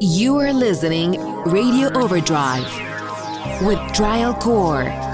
You are listening Radio Overdrive with Trial Core.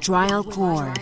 Trial Core.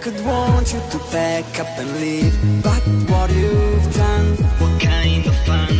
could want you to pack up and leave. But what you've done What kind of fun?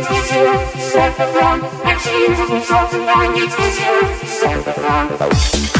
Set the set and she uses herself and I need to see. Set the ground.